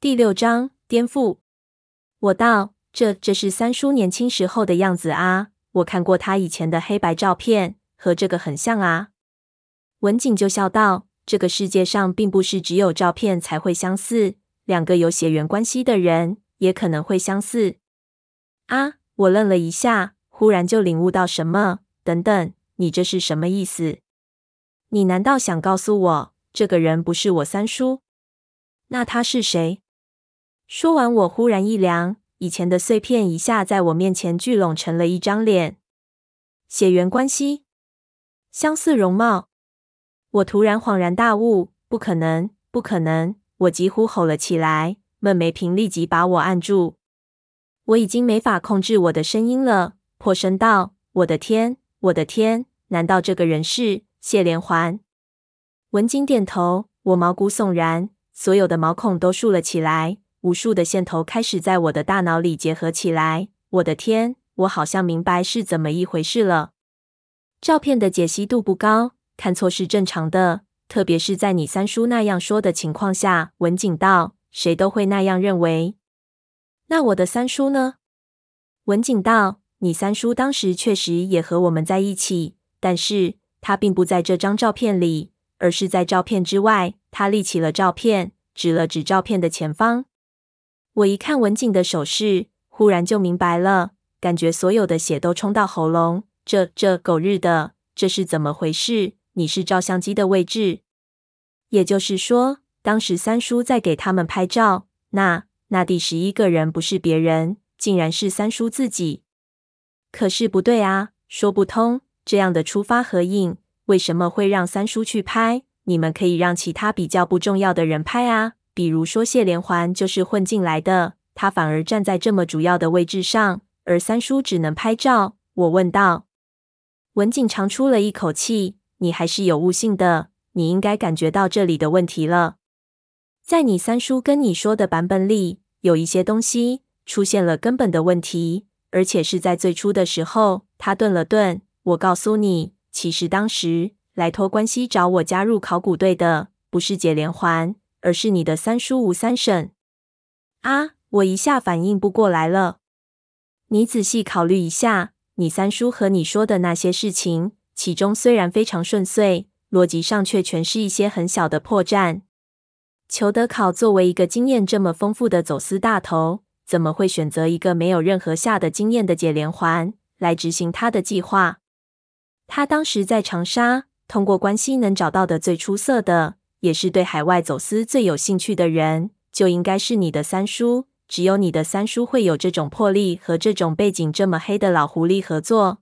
第六章颠覆。我道：“这这是三叔年轻时候的样子啊！我看过他以前的黑白照片，和这个很像啊。”文景就笑道：“这个世界上并不是只有照片才会相似，两个有血缘关系的人也可能会相似。”啊！我愣了一下，忽然就领悟到什么。等等，你这是什么意思？你难道想告诉我，这个人不是我三叔？那他是谁？说完，我忽然一凉，以前的碎片一下在我面前聚拢成了一张脸。血缘关系，相似容貌。我突然恍然大悟，不可能，不可能！我几乎吼了起来。闷梅平立即把我按住，我已经没法控制我的声音了，破声道：“我的天，我的天！难道这个人是谢连环？”文景点头，我毛骨悚然，所有的毛孔都竖了起来。无数的线头开始在我的大脑里结合起来。我的天，我好像明白是怎么一回事了。照片的解析度不高，看错是正常的，特别是在你三叔那样说的情况下。文景道：“谁都会那样认为。”那我的三叔呢？文景道：“你三叔当时确实也和我们在一起，但是他并不在这张照片里，而是在照片之外。”他立起了照片，指了指照片的前方。我一看文景的手势，忽然就明白了，感觉所有的血都冲到喉咙。这这狗日的，这是怎么回事？你是照相机的位置，也就是说，当时三叔在给他们拍照，那那第十一个人不是别人，竟然是三叔自己。可是不对啊，说不通，这样的出发合影，为什么会让三叔去拍？你们可以让其他比较不重要的人拍啊。比如说谢连环就是混进来的，他反而站在这么主要的位置上，而三叔只能拍照。我问道。文景长出了一口气：“你还是有悟性的，你应该感觉到这里的问题了。在你三叔跟你说的版本里，有一些东西出现了根本的问题，而且是在最初的时候。”他顿了顿，我告诉你，其实当时来托关系找我加入考古队的，不是解连环。而是你的三叔吴三省啊！我一下反应不过来了。你仔细考虑一下，你三叔和你说的那些事情，其中虽然非常顺遂，逻辑上却全是一些很小的破绽。裘德考作为一个经验这么丰富的走私大头，怎么会选择一个没有任何下的经验的解连环来执行他的计划？他当时在长沙，通过关系能找到的最出色的。也是对海外走私最有兴趣的人，就应该是你的三叔。只有你的三叔会有这种魄力和这种背景这么黑的老狐狸合作。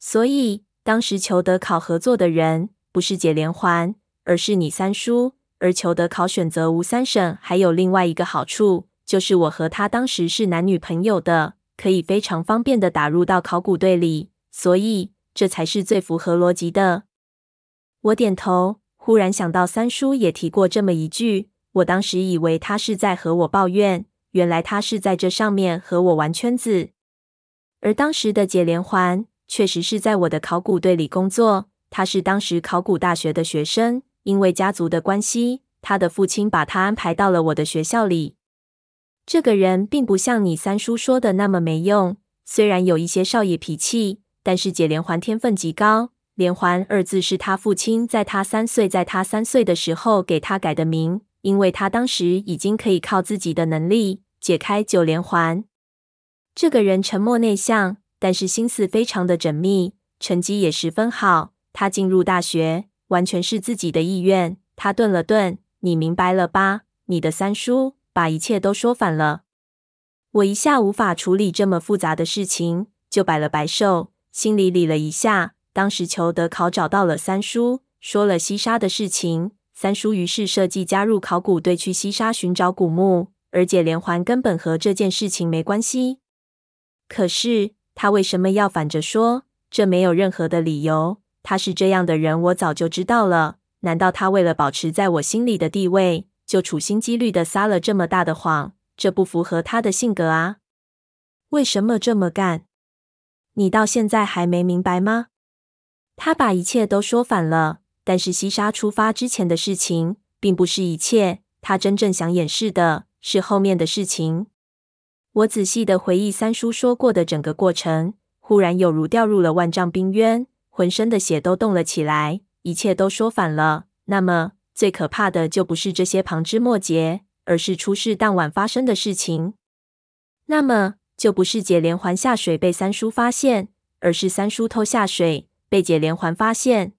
所以当时裘德考合作的人不是解连环，而是你三叔。而裘德考选择吴三省还有另外一个好处，就是我和他当时是男女朋友的，可以非常方便的打入到考古队里。所以这才是最符合逻辑的。我点头。忽然想到，三叔也提过这么一句。我当时以为他是在和我抱怨，原来他是在这上面和我玩圈子。而当时的解连环确实是在我的考古队里工作，他是当时考古大学的学生，因为家族的关系，他的父亲把他安排到了我的学校里。这个人并不像你三叔说的那么没用，虽然有一些少爷脾气，但是解连环天分极高。连环二字是他父亲在他三岁，在他三岁的时候给他改的名，因为他当时已经可以靠自己的能力解开九连环。这个人沉默内向，但是心思非常的缜密，成绩也十分好。他进入大学完全是自己的意愿。他顿了顿，你明白了吧？你的三叔把一切都说反了。我一下无法处理这么复杂的事情，就摆了摆手，心里理了一下。当时裘德考找到了三叔，说了西沙的事情。三叔于是设计加入考古队去西沙寻找古墓，而且连环根本和这件事情没关系。可是他为什么要反着说？这没有任何的理由。他是这样的人，我早就知道了。难道他为了保持在我心里的地位，就处心积虑的撒了这么大的谎？这不符合他的性格啊！为什么这么干？你到现在还没明白吗？他把一切都说反了，但是西沙出发之前的事情并不是一切。他真正想掩饰的是后面的事情。我仔细地回忆三叔说过的整个过程，忽然有如掉入了万丈冰渊，浑身的血都动了起来，一切都说反了。那么最可怕的就不是这些旁枝末节，而是出事当晚发生的事情。那么就不是解连环下水被三叔发现，而是三叔偷下水被解连环发现。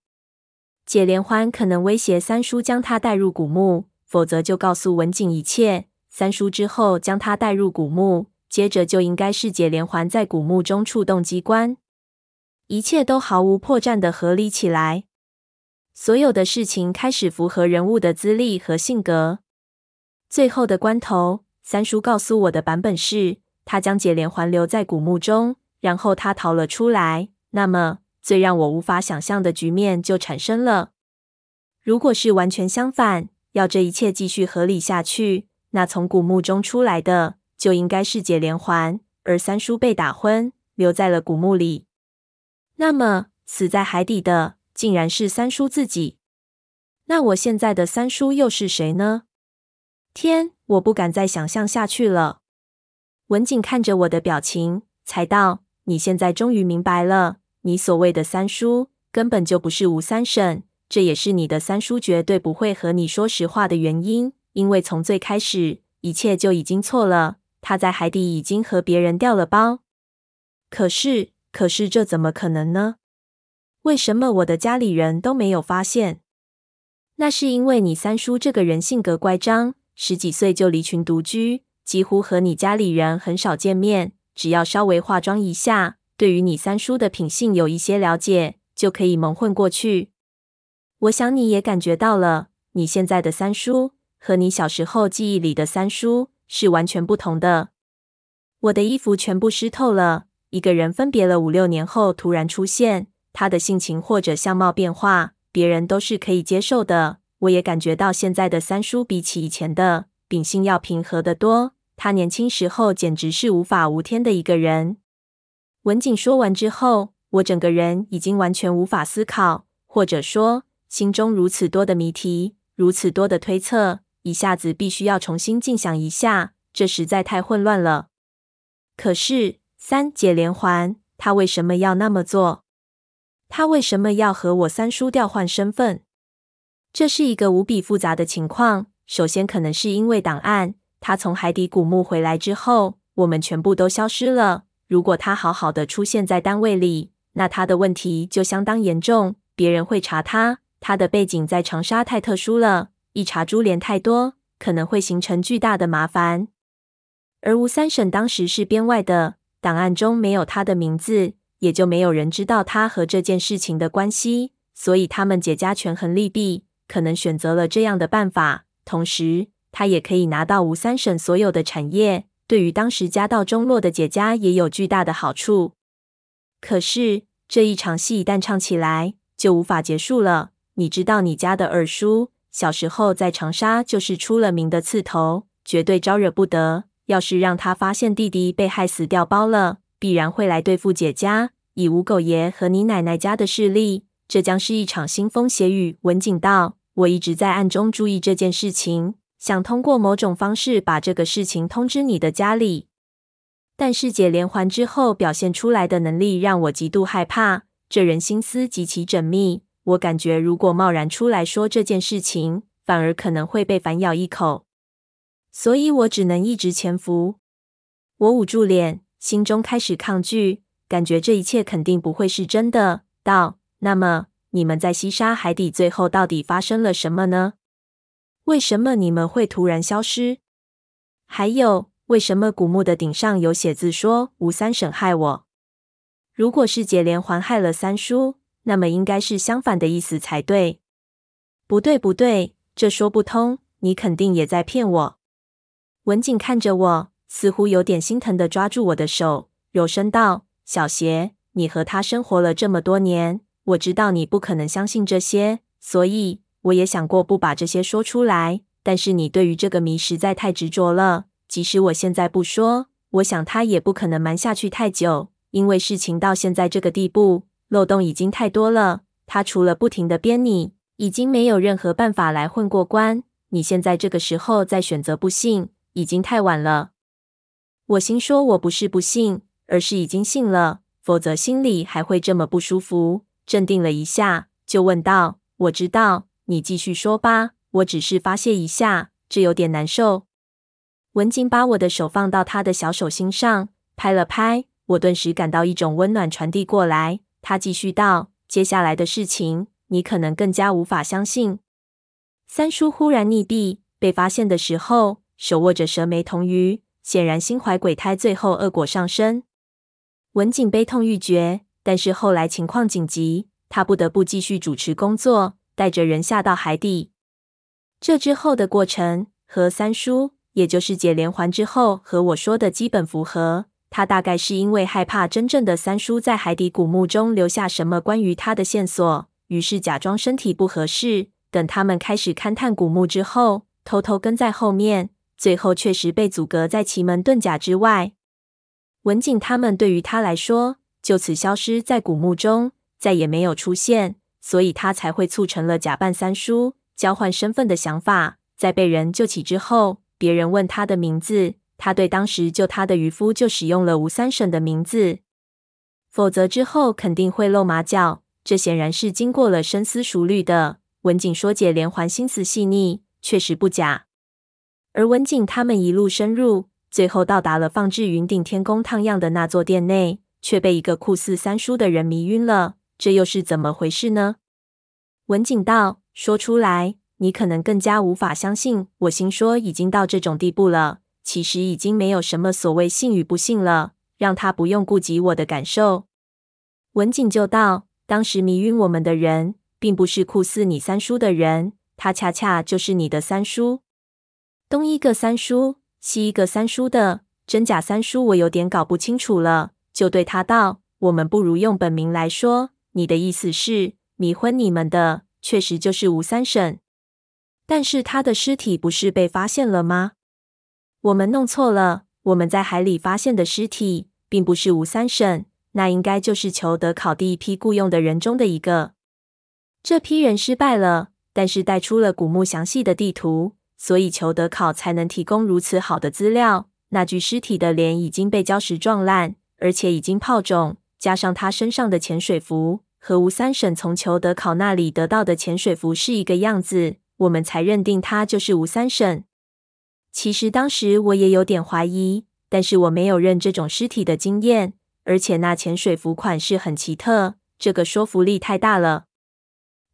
解连环可能威胁三叔将他带入古墓，否则就告诉文景一切。三叔之后将他带入古墓，接着就应该是解连环在古墓中触动机关，一切都毫无破绽的合理起来。所有的事情开始符合人物的资历和性格。最后的关头，三叔告诉我的版本是，他将解连环留在古墓中，然后他逃了出来。那么，最让我无法想象的局面就产生了。如果是完全相反，要这一切继续合理下去，那从古墓中出来的就应该是解连环，而三叔被打昏，留在了古墓里。那么死在海底的竟然是三叔自己。那我现在的三叔又是谁呢？天，我不敢再想象下去了。文景看着我的表情，才道：“你现在终于明白了。”你所谓的三叔根本就不是吴三省，这也是你的三叔绝对不会和你说实话的原因。因为从最开始，一切就已经错了。他在海底已经和别人调了包。可是，可是这怎么可能呢？为什么我的家里人都没有发现？那是因为你三叔这个人性格乖张，十几岁就离群独居，几乎和你家里人很少见面。只要稍微化妆一下。对于你三叔的品性有一些了解，就可以蒙混过去。我想你也感觉到了，你现在的三叔和你小时候记忆里的三叔是完全不同的。我的衣服全部湿透了。一个人分别了五六年后突然出现，他的性情或者相貌变化，别人都是可以接受的。我也感觉到现在的三叔比起以前的秉性要平和得多。他年轻时候简直是无法无天的一个人。文景说完之后，我整个人已经完全无法思考，或者说，心中如此多的谜题，如此多的推测，一下子必须要重新静想一下，这实在太混乱了。可是，三姐连环，他为什么要那么做？他为什么要和我三叔调换身份？这是一个无比复杂的情况。首先，可能是因为档案，他从海底古墓回来之后，我们全部都消失了。如果他好好的出现在单位里，那他的问题就相当严重，别人会查他。他的背景在长沙太特殊了，一查株连太多，可能会形成巨大的麻烦。而吴三省当时是编外的，档案中没有他的名字，也就没有人知道他和这件事情的关系。所以他们解家权衡利弊，可能选择了这样的办法。同时，他也可以拿到吴三省所有的产业。对于当时家道中落的姐家也有巨大的好处。可是这一场戏一旦唱起来，就无法结束了。你知道，你家的二叔小时候在长沙就是出了名的刺头，绝对招惹不得。要是让他发现弟弟被害死掉包了，必然会来对付姐家。以吴狗爷和你奶奶家的势力，这将是一场腥风血雨。文景道，我一直在暗中注意这件事情。想通过某种方式把这个事情通知你的家里，但是解连环之后表现出来的能力让我极度害怕。这人心思极其缜密，我感觉如果贸然出来说这件事情，反而可能会被反咬一口。所以我只能一直潜伏。我捂住脸，心中开始抗拒，感觉这一切肯定不会是真的。道：那么你们在西沙海底最后到底发生了什么呢？为什么你们会突然消失？还有，为什么古墓的顶上有写字说吴三省害我？如果是解连环害了三叔，那么应该是相反的意思才对。不对，不对，这说不通。你肯定也在骗我。文景看着我，似乎有点心疼的抓住我的手，柔声道：“小邪，你和他生活了这么多年，我知道你不可能相信这些，所以。”我也想过不把这些说出来，但是你对于这个谜实在太执着了。即使我现在不说，我想他也不可能瞒下去太久，因为事情到现在这个地步，漏洞已经太多了。他除了不停地编你，已经没有任何办法来混过关。你现在这个时候再选择不信，已经太晚了。我心说，我不是不信，而是已经信了，否则心里还会这么不舒服。镇定了一下，就问道：“我知道，你继续说吧。我只是发泄一下，这有点难受。”文景把我的手放到他的小手心上，拍了拍，我顿时感到一种温暖传递过来。他继续道：“接下来的事情，你可能更加无法相信。三叔忽然溺毙，被发现的时候，手握着蛇眉铜鱼，显然心怀鬼胎，最后恶果上身。文景悲痛欲绝。”但是后来情况紧急，他不得不继续主持工作，带着人下到海底。这之后的过程和三叔，也就是解连环之后和我说的基本符合。他大概是因为害怕真正的三叔在海底古墓中留下什么关于他的线索，于是假装身体不合适，等他们开始勘探古墓之后，偷偷跟在后面。最后确实被阻隔在奇门遁甲之外。文景他们对于他来说，就此消失在古墓中，再也没有出现，所以他才会促成了假扮三叔、交换身份的想法。在被人救起之后，别人问他的名字，他对当时救他的渔夫就使用了吴三省的名字，否则之后肯定会露马脚。这显然是经过了深思熟虑的。文景说解连环心思细腻，确实不假。而文景他们一路深入，最后到达了放置云顶天宫烫样的那座殿内。却被一个酷似三叔的人迷晕了，这又是怎么回事呢？文景道：“说出来，你可能更加无法相信。”我心说：“已经到这种地步了，其实已经没有什么所谓信与不信了，让他不用顾及我的感受。”文景就道：“当时迷晕我们的人，并不是酷似你三叔的人，他恰恰就是你的三叔。东一个三叔，西一个三叔的真假三叔，我有点搞不清楚了。”就对他道：“我们不如用本名来说。你的意思是，迷昏你们的确实就是吴三省，但是他的尸体不是被发现了吗？我们弄错了，我们在海里发现的尸体并不是吴三省，那应该就是裘德考第一批雇佣的人中的一个。这批人失败了，但是带出了古墓详细的地图，所以裘德考才能提供如此好的资料。那具尸体的脸已经被礁石撞烂。”而且已经泡肿，加上他身上的潜水服和吴三省从裘德考那里得到的潜水服是一个样子，我们才认定他就是吴三省。其实当时我也有点怀疑，但是我没有认这种尸体的经验，而且那潜水服款式很奇特，这个说服力太大了。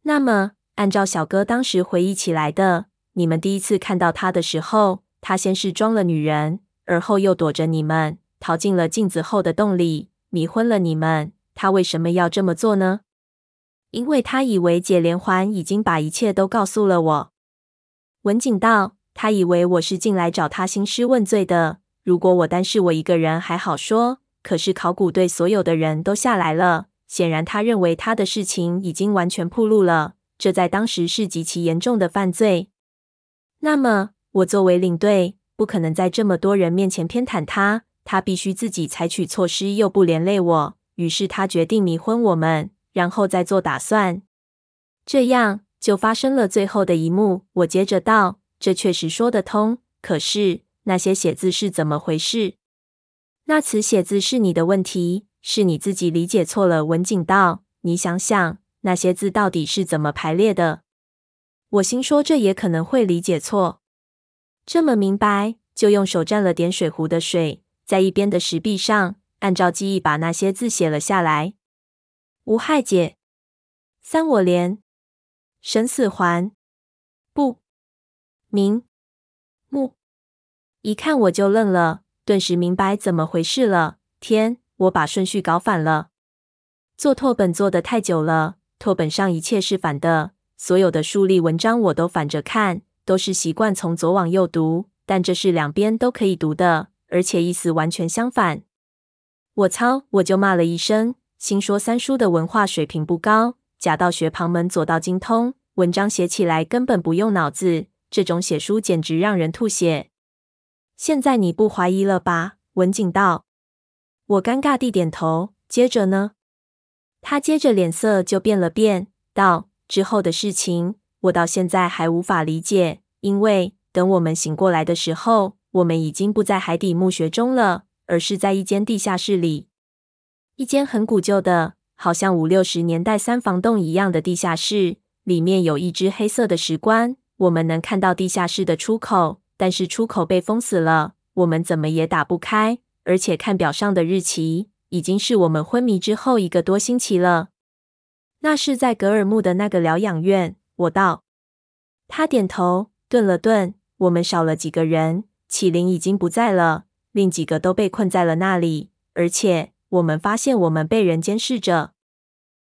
那么，按照小哥当时回忆起来的，你们第一次看到他的时候，他先是装了女人，而后又躲着你们。逃进了镜子后的洞里，迷昏了你们。他为什么要这么做呢？因为他以为解连环已经把一切都告诉了我。文景道，他以为我是进来找他兴师问罪的。如果我单是我一个人还好说，可是考古队所有的人都下来了，显然他认为他的事情已经完全暴露了，这在当时是极其严重的犯罪。那么，我作为领队，不可能在这么多人面前偏袒他。他必须自己采取措施，又不连累我。于是他决定迷昏我们，然后再做打算。这样就发生了最后的一幕。我接着道：“这确实说得通。可是那些写字是怎么回事？那词写字是你的问题，是你自己理解错了。”文景道：“你想想，那些字到底是怎么排列的？”我心说：“这也可能会理解错。这么明白，就用手蘸了点水壶的水。”在一边的石壁上，按照记忆把那些字写了下来。无害解，三我连，生死环，不明目。一看我就愣了，顿时明白怎么回事了。天，我把顺序搞反了。做拓本做得太久了，拓本上一切是反的，所有的数例文章我都反着看，都是习惯从左往右读，但这是两边都可以读的。而且意思完全相反，我操！我就骂了一声，心说三叔的文化水平不高，假道学旁门，左道精通，文章写起来根本不用脑子，这种写书简直让人吐血。现在你不怀疑了吧？文景道。我尴尬地点头。接着呢？他接着脸色就变了变，道：之后的事情，我到现在还无法理解，因为等我们醒过来的时候。我们已经不在海底墓穴中了，而是在一间地下室里，一间很古旧的，好像五六十年代三房洞一样的地下室。里面有一只黑色的石棺。我们能看到地下室的出口，但是出口被封死了，我们怎么也打不开。而且看表上的日期，已经是我们昏迷之后一个多星期了。那是在格尔木的那个疗养院。我道。他点头，顿了顿。我们少了几个人，启灵已经不在了，另几个都被困在了那里。而且我们发现我们被人监视着。